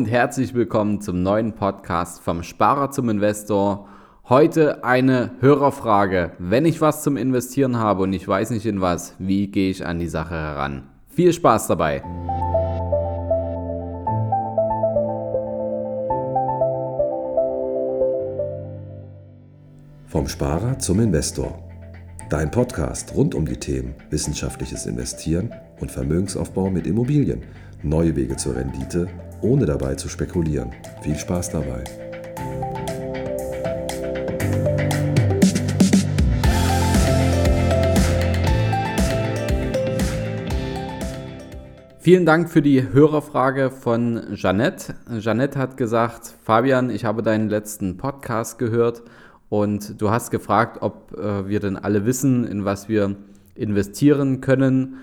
und herzlich willkommen zum neuen Podcast vom Sparer zum Investor. Heute eine Hörerfrage. Wenn ich was zum Investieren habe und ich weiß nicht in was, wie gehe ich an die Sache heran? Viel Spaß dabei! Vom Sparer zum Investor. Dein Podcast rund um die Themen wissenschaftliches Investieren und Vermögensaufbau mit Immobilien. Neue Wege zur Rendite ohne dabei zu spekulieren. Viel Spaß dabei. Vielen Dank für die Hörerfrage von Jeannette. Jeannette hat gesagt, Fabian, ich habe deinen letzten Podcast gehört und du hast gefragt, ob äh, wir denn alle wissen, in was wir investieren können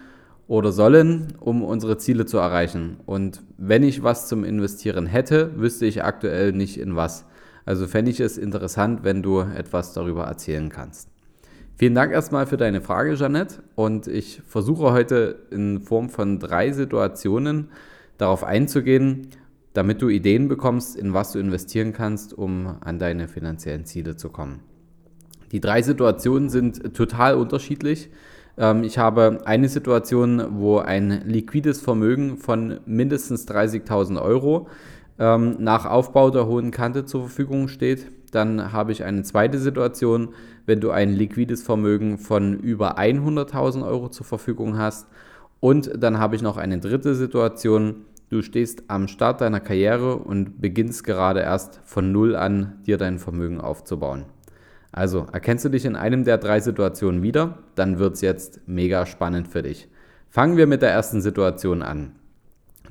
oder sollen, um unsere Ziele zu erreichen. Und wenn ich was zum Investieren hätte, wüsste ich aktuell nicht in was. Also fände ich es interessant, wenn du etwas darüber erzählen kannst. Vielen Dank erstmal für deine Frage, Jeanette. Und ich versuche heute in Form von drei Situationen darauf einzugehen, damit du Ideen bekommst, in was du investieren kannst, um an deine finanziellen Ziele zu kommen. Die drei Situationen sind total unterschiedlich. Ähm, ich habe eine Situation, wo ein liquides Vermögen von mindestens 30.000 Euro ähm, nach Aufbau der hohen Kante zur Verfügung steht. Dann habe ich eine zweite Situation, wenn du ein liquides Vermögen von über 100.000 Euro zur Verfügung hast. Und dann habe ich noch eine dritte Situation, du stehst am Start deiner Karriere und beginnst gerade erst von Null an, dir dein Vermögen aufzubauen. Also erkennst du dich in einem der drei Situationen wieder, dann wird es jetzt mega spannend für dich. Fangen wir mit der ersten Situation an.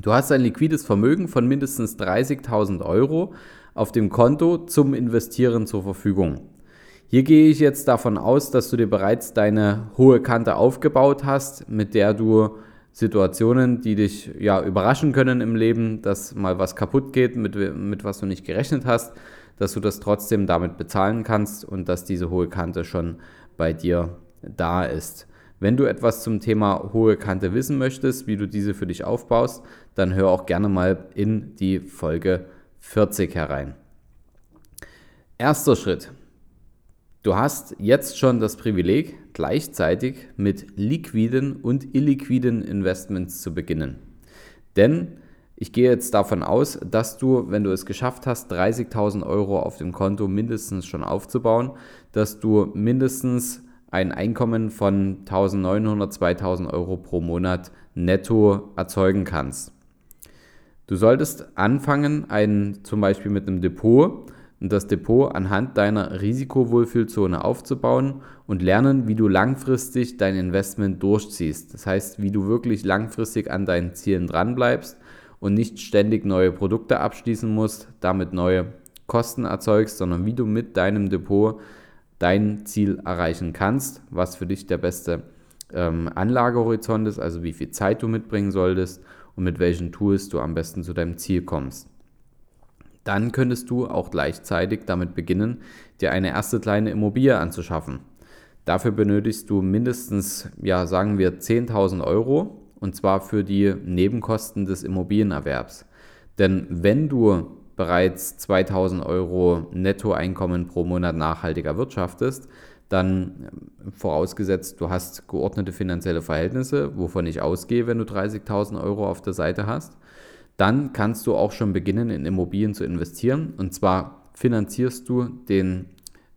Du hast ein liquides Vermögen von mindestens 30.000 Euro auf dem Konto zum Investieren zur Verfügung. Hier gehe ich jetzt davon aus, dass du dir bereits deine hohe Kante aufgebaut hast, mit der du Situationen, die dich ja überraschen können im Leben, dass mal was kaputt geht, mit, mit was du nicht gerechnet hast, dass du das trotzdem damit bezahlen kannst und dass diese hohe Kante schon bei dir da ist. Wenn du etwas zum Thema hohe Kante wissen möchtest, wie du diese für dich aufbaust, dann hör auch gerne mal in die Folge 40 herein. Erster Schritt. Du hast jetzt schon das Privileg, gleichzeitig mit liquiden und illiquiden Investments zu beginnen. Denn ich gehe jetzt davon aus, dass du, wenn du es geschafft hast, 30.000 Euro auf dem Konto mindestens schon aufzubauen, dass du mindestens ein Einkommen von 1.900, 2.000 Euro pro Monat netto erzeugen kannst. Du solltest anfangen, ein, zum Beispiel mit einem Depot und das Depot anhand deiner Risikowohlfühlzone aufzubauen und lernen, wie du langfristig dein Investment durchziehst. Das heißt, wie du wirklich langfristig an deinen Zielen dranbleibst und nicht ständig neue Produkte abschließen musst, damit neue Kosten erzeugst, sondern wie du mit deinem Depot dein Ziel erreichen kannst, was für dich der beste ähm, Anlagehorizont ist, also wie viel Zeit du mitbringen solltest und mit welchen Tools du am besten zu deinem Ziel kommst. Dann könntest du auch gleichzeitig damit beginnen, dir eine erste kleine Immobilie anzuschaffen. Dafür benötigst du mindestens, ja, sagen wir 10.000 Euro und zwar für die Nebenkosten des Immobilienerwerbs. Denn wenn du bereits 2000 Euro Nettoeinkommen pro Monat nachhaltig erwirtschaftest, dann ähm, vorausgesetzt, du hast geordnete finanzielle Verhältnisse, wovon ich ausgehe, wenn du 30.000 Euro auf der Seite hast, dann kannst du auch schon beginnen, in Immobilien zu investieren. Und zwar finanzierst du den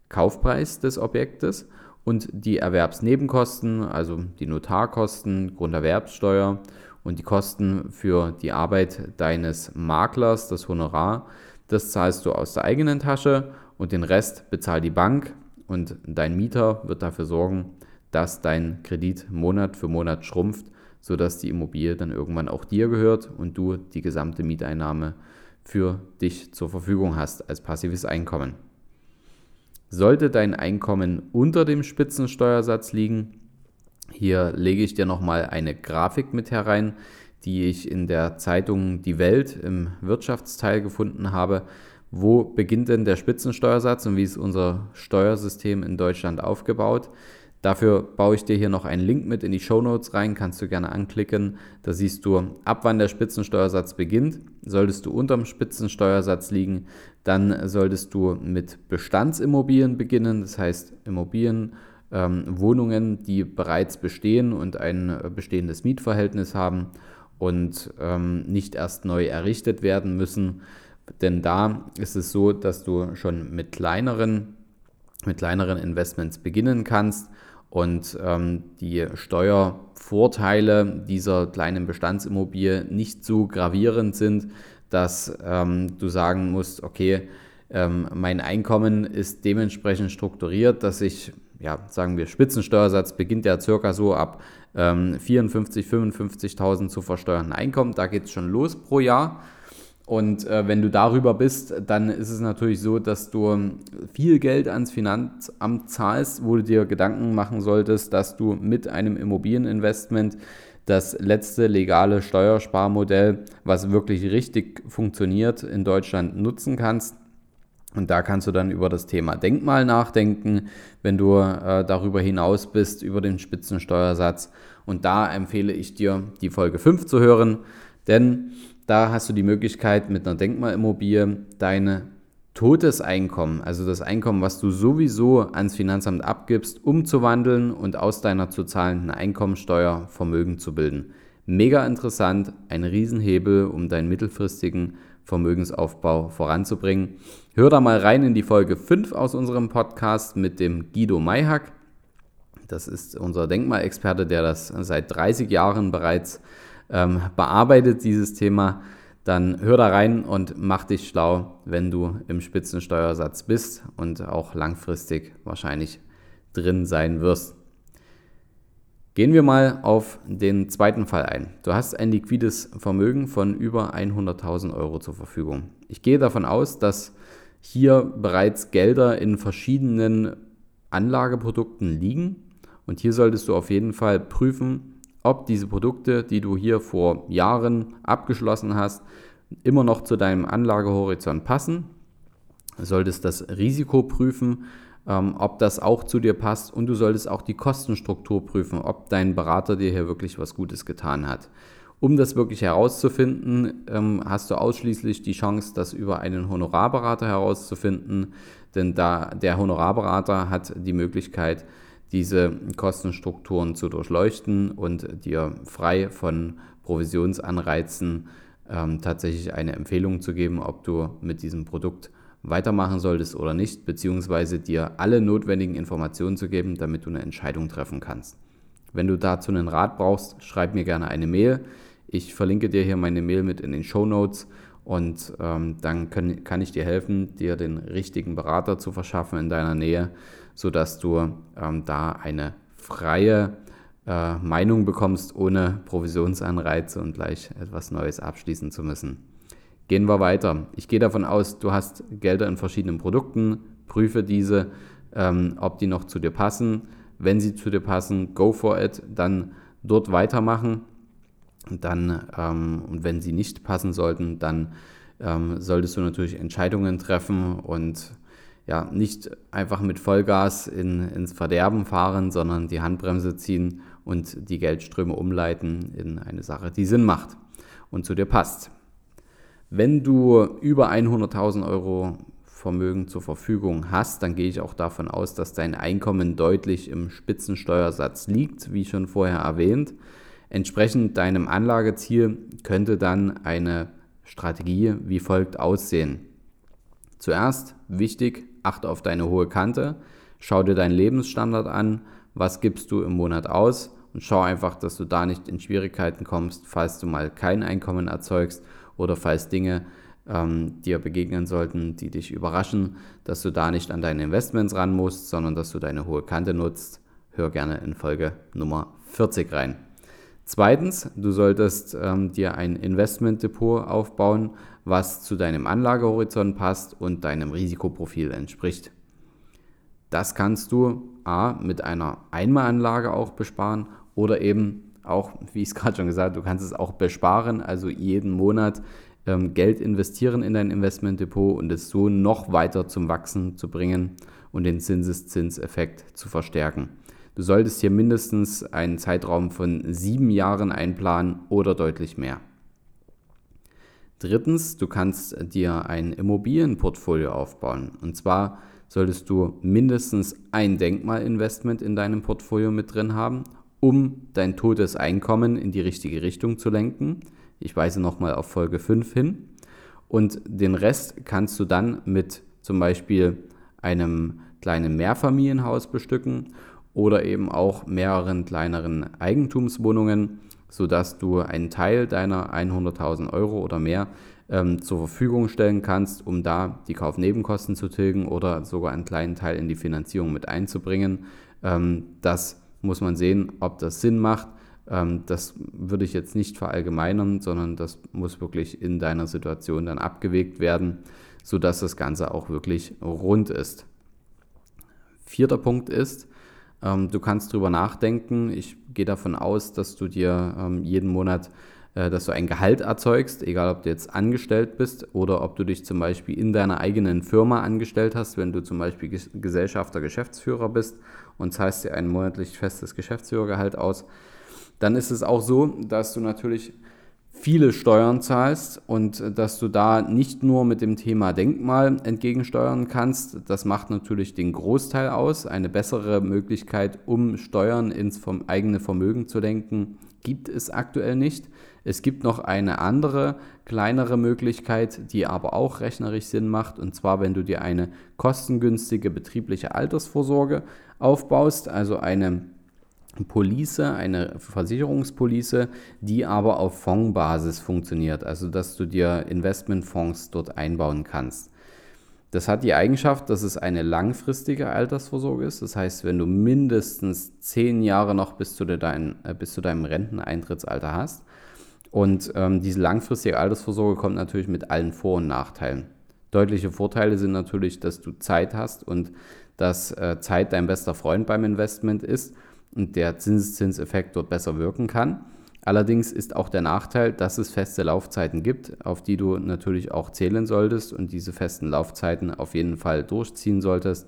Kaufpreis des Objektes und die Erwerbsnebenkosten, also die Notarkosten, Grunderwerbssteuer und die Kosten für die Arbeit deines Maklers, das Honorar, das zahlst du aus der eigenen Tasche und den Rest bezahlt die Bank und dein Mieter wird dafür sorgen, dass dein Kredit Monat für Monat schrumpft, sodass die Immobilie dann irgendwann auch dir gehört und du die gesamte Mieteinnahme für dich zur Verfügung hast als passives Einkommen. Sollte dein Einkommen unter dem Spitzensteuersatz liegen, hier lege ich dir nochmal eine Grafik mit herein, die ich in der Zeitung Die Welt im Wirtschaftsteil gefunden habe. Wo beginnt denn der Spitzensteuersatz und wie ist unser Steuersystem in Deutschland aufgebaut? Dafür baue ich dir hier noch einen Link mit in die Show Notes rein, kannst du gerne anklicken. Da siehst du, ab wann der Spitzensteuersatz beginnt. Solltest du unterm Spitzensteuersatz liegen, dann solltest du mit Bestandsimmobilien beginnen, das heißt Immobilien, ähm, Wohnungen, die bereits bestehen und ein äh, bestehendes Mietverhältnis haben und ähm, nicht erst neu errichtet werden müssen. Denn da ist es so, dass du schon mit kleineren, mit kleineren Investments beginnen kannst und ähm, die Steuervorteile dieser kleinen Bestandsimmobilie nicht so gravierend sind, dass ähm, du sagen musst, okay, ähm, mein Einkommen ist dementsprechend strukturiert, dass ich, ja, sagen wir, Spitzensteuersatz beginnt ja circa so ab 54, ähm, 55.000 zu versteuernden Einkommen. Da geht es schon los pro Jahr. Und äh, wenn du darüber bist, dann ist es natürlich so, dass du viel Geld ans Finanzamt zahlst, wo du dir Gedanken machen solltest, dass du mit einem Immobilieninvestment das letzte legale Steuersparmodell, was wirklich richtig funktioniert, in Deutschland nutzen kannst. Und da kannst du dann über das Thema Denkmal nachdenken, wenn du äh, darüber hinaus bist, über den Spitzensteuersatz. Und da empfehle ich dir, die Folge 5 zu hören, denn da hast du die Möglichkeit, mit einer Denkmalimmobilie deine totes Einkommen, also das Einkommen, was du sowieso ans Finanzamt abgibst, umzuwandeln und aus deiner zu zahlenden Einkommensteuer Vermögen zu bilden. Mega interessant, ein Riesenhebel, um deinen mittelfristigen Vermögensaufbau voranzubringen. Hör da mal rein in die Folge 5 aus unserem Podcast mit dem Guido Mayhack. Das ist unser Denkmalexperte, der das seit 30 Jahren bereits ähm, bearbeitet dieses Thema, dann hör da rein und mach dich schlau, wenn du im Spitzensteuersatz bist und auch langfristig wahrscheinlich drin sein wirst. Gehen wir mal auf den zweiten Fall ein. Du hast ein liquides Vermögen von über 100.000 Euro zur Verfügung. Ich gehe davon aus, dass hier bereits Gelder in verschiedenen Anlageprodukten liegen. Und hier solltest du auf jeden Fall prüfen, ob diese Produkte, die du hier vor Jahren abgeschlossen hast, immer noch zu deinem Anlagehorizont passen. Du solltest das Risiko prüfen, ähm, ob das auch zu dir passt und du solltest auch die Kostenstruktur prüfen, ob dein Berater dir hier wirklich was Gutes getan hat. Um das wirklich herauszufinden, ähm, hast du ausschließlich die Chance, das über einen Honorarberater herauszufinden, denn da der Honorarberater hat die Möglichkeit, diese Kostenstrukturen zu durchleuchten und dir frei von Provisionsanreizen ähm, tatsächlich eine Empfehlung zu geben, ob du mit diesem Produkt weitermachen solltest oder nicht, beziehungsweise dir alle notwendigen Informationen zu geben, damit du eine Entscheidung treffen kannst. Wenn du dazu einen Rat brauchst, schreib mir gerne eine Mail. Ich verlinke dir hier meine Mail mit in den Show Notes und ähm, dann können, kann ich dir helfen, dir den richtigen Berater zu verschaffen in deiner Nähe, sodass du ähm, da eine freie äh, Meinung bekommst, ohne Provisionsanreize und gleich etwas Neues abschließen zu müssen. Gehen wir weiter. Ich gehe davon aus, du hast Gelder in verschiedenen Produkten, prüfe diese, ähm, ob die noch zu dir passen. Wenn sie zu dir passen, go for it, dann dort weitermachen. Dann, ähm, und wenn sie nicht passen sollten, dann ähm, solltest du natürlich Entscheidungen treffen und ja, nicht einfach mit Vollgas in, ins Verderben fahren, sondern die Handbremse ziehen und die Geldströme umleiten in eine Sache, die Sinn macht und zu dir passt. Wenn du über 100.000 Euro Vermögen zur Verfügung hast, dann gehe ich auch davon aus, dass dein Einkommen deutlich im Spitzensteuersatz liegt, wie schon vorher erwähnt. Entsprechend deinem Anlageziel könnte dann eine Strategie wie folgt aussehen. Zuerst wichtig, achte auf deine hohe Kante, schau dir deinen Lebensstandard an, was gibst du im Monat aus und schau einfach, dass du da nicht in Schwierigkeiten kommst, falls du mal kein Einkommen erzeugst oder falls Dinge ähm, dir begegnen sollten, die dich überraschen, dass du da nicht an deine Investments ran musst, sondern dass du deine hohe Kante nutzt. Hör gerne in Folge Nummer 40 rein. Zweitens, du solltest ähm, dir ein Investmentdepot aufbauen, was zu deinem Anlagehorizont passt und deinem Risikoprofil entspricht. Das kannst du A mit einer Einmalanlage auch besparen oder eben auch, wie ich es gerade schon gesagt habe, du kannst es auch besparen, also jeden Monat ähm, Geld investieren in dein Investmentdepot und es so noch weiter zum Wachsen zu bringen und den Zinseszinseffekt zu verstärken. Du solltest hier mindestens einen Zeitraum von sieben Jahren einplanen oder deutlich mehr. Drittens, du kannst dir ein Immobilienportfolio aufbauen. Und zwar solltest du mindestens ein Denkmalinvestment in deinem Portfolio mit drin haben, um dein totes Einkommen in die richtige Richtung zu lenken. Ich weise nochmal auf Folge 5 hin. Und den Rest kannst du dann mit zum Beispiel einem kleinen Mehrfamilienhaus bestücken oder eben auch mehreren kleineren Eigentumswohnungen, sodass du einen Teil deiner 100.000 Euro oder mehr ähm, zur Verfügung stellen kannst, um da die Kaufnebenkosten zu tilgen oder sogar einen kleinen Teil in die Finanzierung mit einzubringen. Ähm, das muss man sehen, ob das Sinn macht. Ähm, das würde ich jetzt nicht verallgemeinern, sondern das muss wirklich in deiner Situation dann abgewegt werden, sodass das Ganze auch wirklich rund ist. Vierter Punkt ist, ähm, du kannst darüber nachdenken. Ich gehe davon aus, dass du dir ähm, jeden Monat äh, dass du ein Gehalt erzeugst, egal ob du jetzt angestellt bist oder ob du dich zum Beispiel in deiner eigenen Firma angestellt hast, wenn du zum Beispiel Gesellschafter, Geschäftsführer bist und zahlst dir ein monatlich festes Geschäftsführergehalt aus, dann ist es auch so, dass du natürlich viele Steuern zahlst und dass du da nicht nur mit dem Thema Denkmal entgegensteuern kannst. Das macht natürlich den Großteil aus. Eine bessere Möglichkeit, um Steuern ins eigene Vermögen zu lenken, gibt es aktuell nicht. Es gibt noch eine andere, kleinere Möglichkeit, die aber auch rechnerisch Sinn macht. Und zwar, wenn du dir eine kostengünstige betriebliche Altersvorsorge aufbaust, also eine Police, eine Versicherungspolice, die aber auf Fondsbasis funktioniert, also dass du dir Investmentfonds dort einbauen kannst. Das hat die Eigenschaft, dass es eine langfristige Altersvorsorge ist. Das heißt, wenn du mindestens zehn Jahre noch bis zu, dein, äh, bis zu deinem Renteneintrittsalter hast. Und ähm, diese langfristige Altersvorsorge kommt natürlich mit allen Vor- und Nachteilen. Deutliche Vorteile sind natürlich, dass du Zeit hast und dass äh, Zeit dein bester Freund beim Investment ist und der Zinseszinseffekt dort besser wirken kann. Allerdings ist auch der Nachteil, dass es feste Laufzeiten gibt, auf die du natürlich auch zählen solltest und diese festen Laufzeiten auf jeden Fall durchziehen solltest,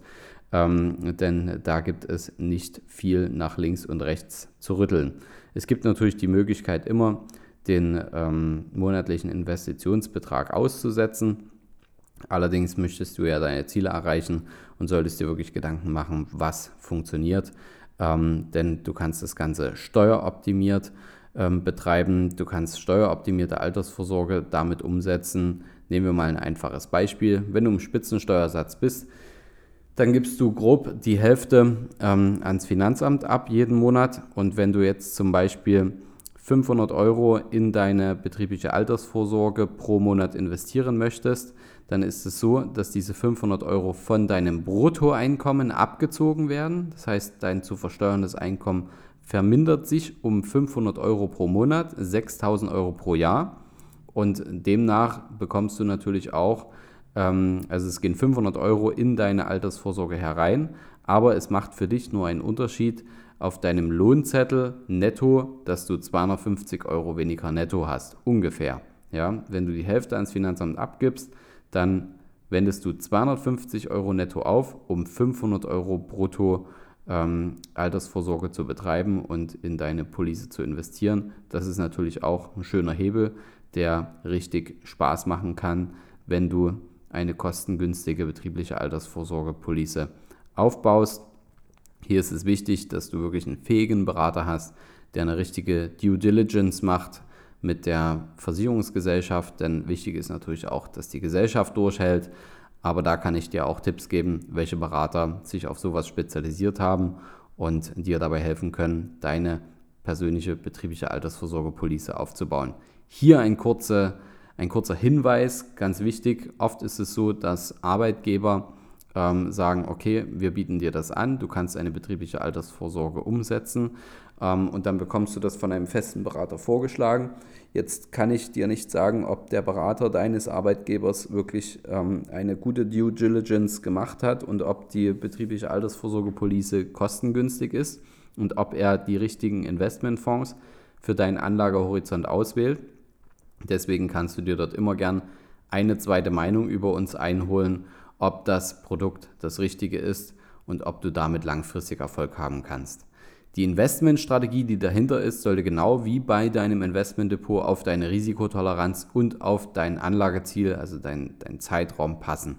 ähm, denn da gibt es nicht viel nach links und rechts zu rütteln. Es gibt natürlich die Möglichkeit immer, den ähm, monatlichen Investitionsbetrag auszusetzen. Allerdings möchtest du ja deine Ziele erreichen und solltest dir wirklich Gedanken machen, was funktioniert ähm, denn du kannst das Ganze steueroptimiert ähm, betreiben, du kannst steueroptimierte Altersvorsorge damit umsetzen. Nehmen wir mal ein einfaches Beispiel. Wenn du im Spitzensteuersatz bist, dann gibst du grob die Hälfte ähm, ans Finanzamt ab jeden Monat und wenn du jetzt zum Beispiel 500 Euro in deine betriebliche Altersvorsorge pro Monat investieren möchtest, dann ist es so, dass diese 500 Euro von deinem Bruttoeinkommen abgezogen werden. Das heißt, dein zu versteuerndes Einkommen vermindert sich um 500 Euro pro Monat, 6000 Euro pro Jahr. Und demnach bekommst du natürlich auch, ähm, also es gehen 500 Euro in deine Altersvorsorge herein, aber es macht für dich nur einen Unterschied, auf deinem Lohnzettel netto, dass du 250 Euro weniger netto hast, ungefähr. Ja, wenn du die Hälfte ans Finanzamt abgibst, dann wendest du 250 Euro netto auf, um 500 Euro brutto ähm, Altersvorsorge zu betreiben und in deine Police zu investieren. Das ist natürlich auch ein schöner Hebel, der richtig Spaß machen kann, wenn du eine kostengünstige betriebliche Altersvorsorge-Police aufbaust. Hier ist es wichtig, dass du wirklich einen fähigen Berater hast, der eine richtige Due Diligence macht mit der Versicherungsgesellschaft, denn wichtig ist natürlich auch, dass die Gesellschaft durchhält. Aber da kann ich dir auch Tipps geben, welche Berater sich auf sowas spezialisiert haben und dir dabei helfen können, deine persönliche betriebliche Altersvorsorgepolice aufzubauen. Hier ein, kurze, ein kurzer Hinweis, ganz wichtig. Oft ist es so, dass Arbeitgeber ähm, sagen, okay, wir bieten dir das an, du kannst eine betriebliche Altersvorsorge umsetzen und dann bekommst du das von einem festen Berater vorgeschlagen. Jetzt kann ich dir nicht sagen, ob der Berater deines Arbeitgebers wirklich ähm, eine gute Due Diligence gemacht hat und ob die betriebliche Altersvorsorgepolice kostengünstig ist und ob er die richtigen Investmentfonds für deinen Anlagehorizont auswählt. Deswegen kannst du dir dort immer gern eine zweite Meinung über uns einholen ob das Produkt das richtige ist und ob du damit langfristig Erfolg haben kannst. Die Investmentstrategie, die dahinter ist, sollte genau wie bei deinem Investmentdepot auf deine Risikotoleranz und auf dein Anlageziel, also dein, dein Zeitraum passen.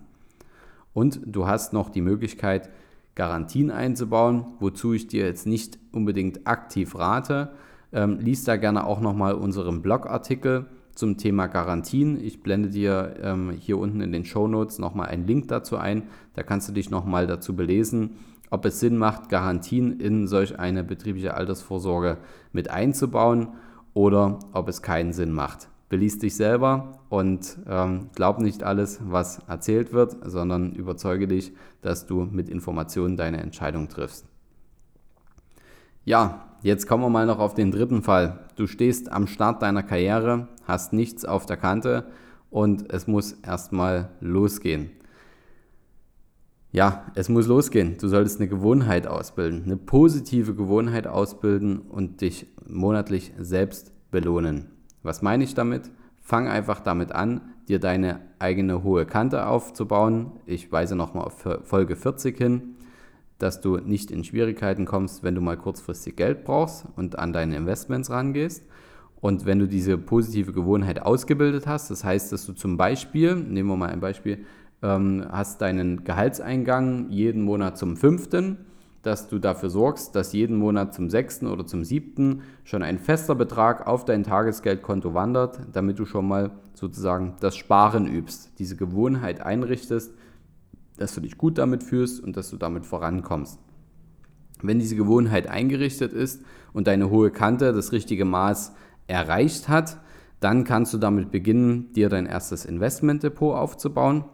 Und du hast noch die Möglichkeit, Garantien einzubauen, wozu ich dir jetzt nicht unbedingt aktiv rate. Ähm, lies da gerne auch nochmal unseren Blogartikel zum Thema Garantien. Ich blende dir ähm, hier unten in den Show Notes nochmal einen Link dazu ein. Da kannst du dich nochmal dazu belesen, ob es Sinn macht, Garantien in solch eine betriebliche Altersvorsorge mit einzubauen oder ob es keinen Sinn macht. Beließ dich selber und ähm, glaub nicht alles, was erzählt wird, sondern überzeuge dich, dass du mit Informationen deine Entscheidung triffst. Ja, jetzt kommen wir mal noch auf den dritten Fall. Du stehst am Start deiner Karriere, hast nichts auf der Kante und es muss erstmal losgehen. Ja, es muss losgehen. Du solltest eine Gewohnheit ausbilden, eine positive Gewohnheit ausbilden und dich monatlich selbst belohnen. Was meine ich damit? Fang einfach damit an, dir deine eigene hohe Kante aufzubauen. Ich weise nochmal auf Folge 40 hin, dass du nicht in Schwierigkeiten kommst, wenn du mal kurzfristig Geld brauchst und an deine Investments rangehst. Und wenn du diese positive Gewohnheit ausgebildet hast, das heißt, dass du zum Beispiel, nehmen wir mal ein Beispiel, ähm, hast deinen Gehaltseingang jeden Monat zum fünften dass du dafür sorgst, dass jeden Monat zum 6. oder zum 7. schon ein fester Betrag auf dein Tagesgeldkonto wandert, damit du schon mal sozusagen das Sparen übst, diese Gewohnheit einrichtest, dass du dich gut damit fühlst und dass du damit vorankommst. Wenn diese Gewohnheit eingerichtet ist und deine hohe Kante das richtige Maß erreicht hat, dann kannst du damit beginnen, dir dein erstes Investmentdepot aufzubauen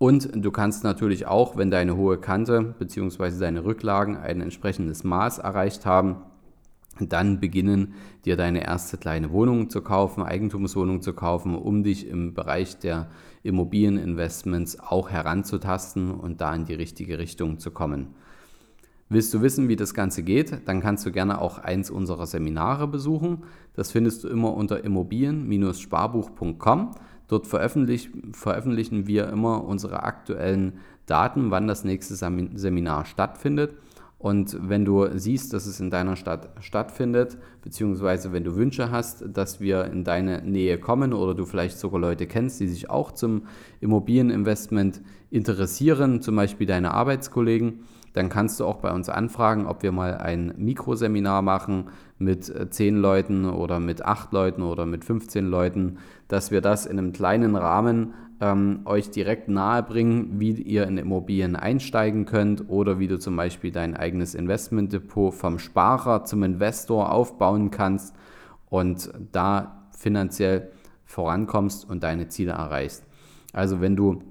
und du kannst natürlich auch, wenn deine hohe Kante bzw. deine Rücklagen ein entsprechendes Maß erreicht haben, dann beginnen, dir deine erste kleine Wohnung zu kaufen, Eigentumswohnung zu kaufen, um dich im Bereich der Immobilieninvestments auch heranzutasten und da in die richtige Richtung zu kommen. Willst du wissen, wie das Ganze geht, dann kannst du gerne auch eins unserer Seminare besuchen. Das findest du immer unter immobilien-sparbuch.com. Dort veröffentlich, veröffentlichen wir immer unsere aktuellen Daten, wann das nächste Seminar stattfindet. Und wenn du siehst, dass es in deiner Stadt stattfindet, beziehungsweise wenn du Wünsche hast, dass wir in deine Nähe kommen oder du vielleicht sogar Leute kennst, die sich auch zum Immobilieninvestment interessieren, zum Beispiel deine Arbeitskollegen, dann kannst du auch bei uns anfragen, ob wir mal ein Mikroseminar machen mit 10 äh, Leuten oder mit 8 Leuten oder mit 15 Leuten, dass wir das in einem kleinen Rahmen ähm, euch direkt nahe bringen, wie ihr in Immobilien einsteigen könnt oder wie du zum Beispiel dein eigenes Investmentdepot vom Sparer zum Investor aufbauen kannst und da finanziell vorankommst und deine Ziele erreichst. Also wenn du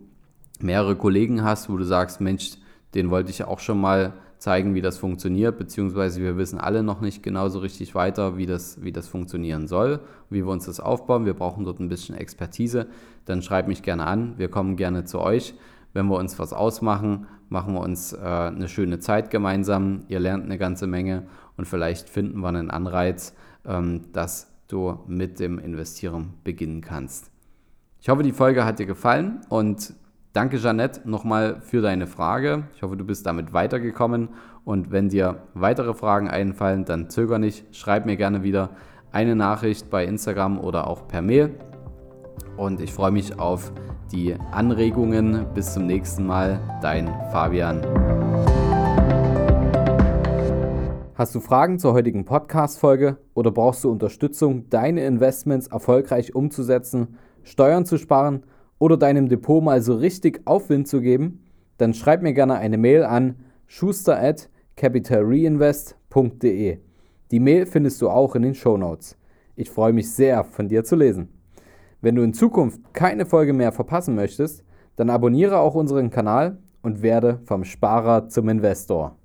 mehrere Kollegen hast, wo du sagst, Mensch, den wollte ich auch schon mal zeigen, wie das funktioniert, beziehungsweise wir wissen alle noch nicht genau so richtig weiter, wie das, wie das funktionieren soll, wie wir uns das aufbauen. Wir brauchen dort ein bisschen Expertise. Dann schreibt mich gerne an. Wir kommen gerne zu euch. Wenn wir uns was ausmachen, machen wir uns äh, eine schöne Zeit gemeinsam. Ihr lernt eine ganze Menge und vielleicht finden wir einen Anreiz, ähm, dass du mit dem Investieren beginnen kannst. Ich hoffe, die Folge hat dir gefallen und Danke, Jeannette, nochmal für deine Frage. Ich hoffe, du bist damit weitergekommen. Und wenn dir weitere Fragen einfallen, dann zöger nicht. Schreib mir gerne wieder eine Nachricht bei Instagram oder auch per Mail. Und ich freue mich auf die Anregungen. Bis zum nächsten Mal. Dein Fabian. Hast du Fragen zur heutigen Podcast-Folge oder brauchst du Unterstützung, deine Investments erfolgreich umzusetzen, Steuern zu sparen? Oder deinem Depot mal so richtig Aufwind zu geben, dann schreib mir gerne eine Mail an schuster at capitalreinvest.de. Die Mail findest du auch in den Show Notes. Ich freue mich sehr, von dir zu lesen. Wenn du in Zukunft keine Folge mehr verpassen möchtest, dann abonniere auch unseren Kanal und werde vom Sparer zum Investor.